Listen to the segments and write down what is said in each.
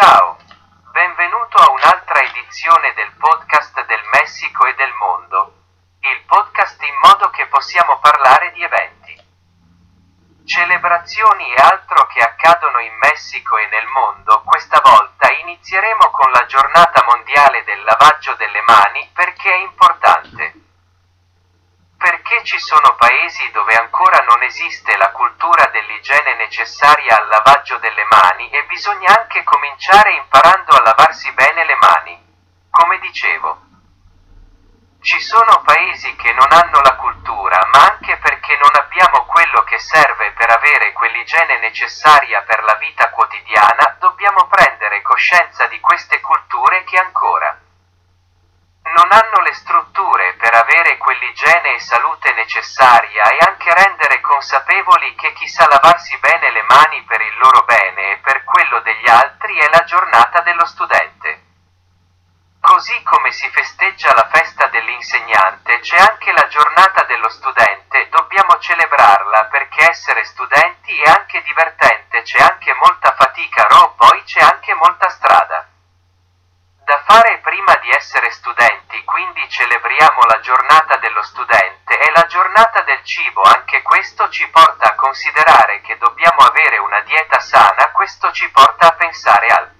Ciao, benvenuto a un'altra edizione del podcast del Messico e del mondo. Il podcast in modo che possiamo parlare di eventi, celebrazioni e altro che accadono in Messico e nel mondo. Questa volta inizieremo con la giornata mondiale del lavaggio delle mani perché è importante. Perché ci sono paesi dove ancora non esiste la cultura dell'igiene necessaria al lavaggio delle mani e bisogna anche cominciare imparando a lavarsi bene le mani. Come dicevo, ci sono paesi che non hanno la cultura, ma anche perché non abbiamo quello che serve per avere quell'igiene necessaria per la vita quotidiana, dobbiamo prendere coscienza di queste culture che ancora non hanno le strutture per avere quell'igiene e salute necessaria e anche rendere consapevoli che chi sa lavarsi bene le mani per il loro bene e per quello degli altri è la giornata dello studente. Così come si festeggia la festa dell'insegnante, c'è anche la giornata dello studente, dobbiamo celebrarla perché essere studenti è anche divertente, c'è anche molta fatica, ro, poi c'è anche molta strada da fare prima di essere studenti, quindi celebriamo la giornata dello studente e la giornata del cibo, anche questo ci porta a considerare che dobbiamo avere una dieta sana, questo ci porta a pensare al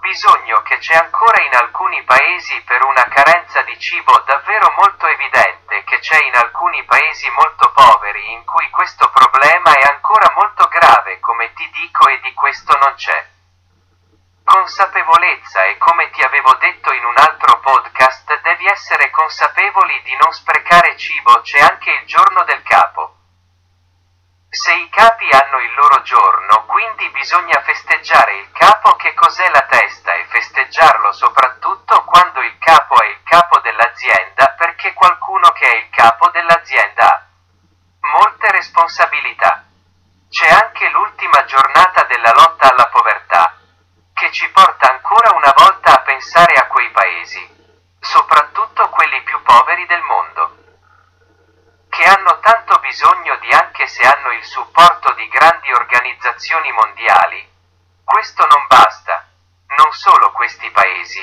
bisogno che c'è ancora in alcuni paesi per una carenza di cibo davvero molto evidente, che c'è in alcuni paesi molto poveri in cui questo problema è ancora molto grave, come ti dico, e di questo non c'è consapevolezza. E come ti avevo detto in un essere consapevoli di non sprecare cibo, c'è anche il giorno del capo. Se i capi hanno il loro giorno, quindi bisogna festeggiare il capo che cos'è la testa e festeggiarlo soprattutto quando il capo è il capo dell'azienda perché qualcuno che è il capo dell'azienda ha molte responsabilità. C'è anche l'ultima giornata della lotta alla povertà che ci porta ancora una volta a pensare a quei paesi, poveri del mondo, che hanno tanto bisogno di anche se hanno il supporto di grandi organizzazioni mondiali. Questo non basta, non solo questi paesi,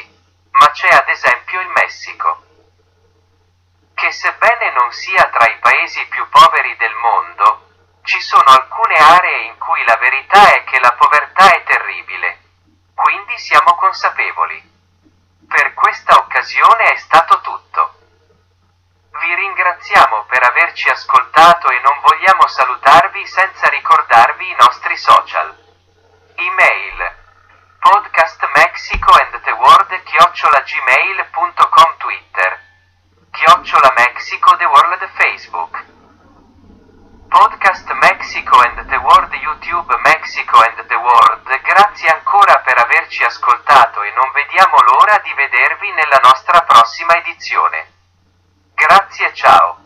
ma c'è ad esempio il Messico che sebbene non sia tra i paesi più poveri del mondo, ci sono alcune aree in cui la verità è che la povertà è terribile quindi siamo consapevoli. Per questa occasione è stato tutto. Vi ringraziamo per averci ascoltato e non vogliamo salutarvi senza ricordarvi i nostri social. Email podcast Mexico and the world chiocciola Twitter chiocciola Mexico the world Facebook Podcast Mexico and the World YouTube Mexico and the World Grazie ancora per averci ascoltato e non vediamo l'ora di vedervi nella nostra prossima edizione. Grazie ciao.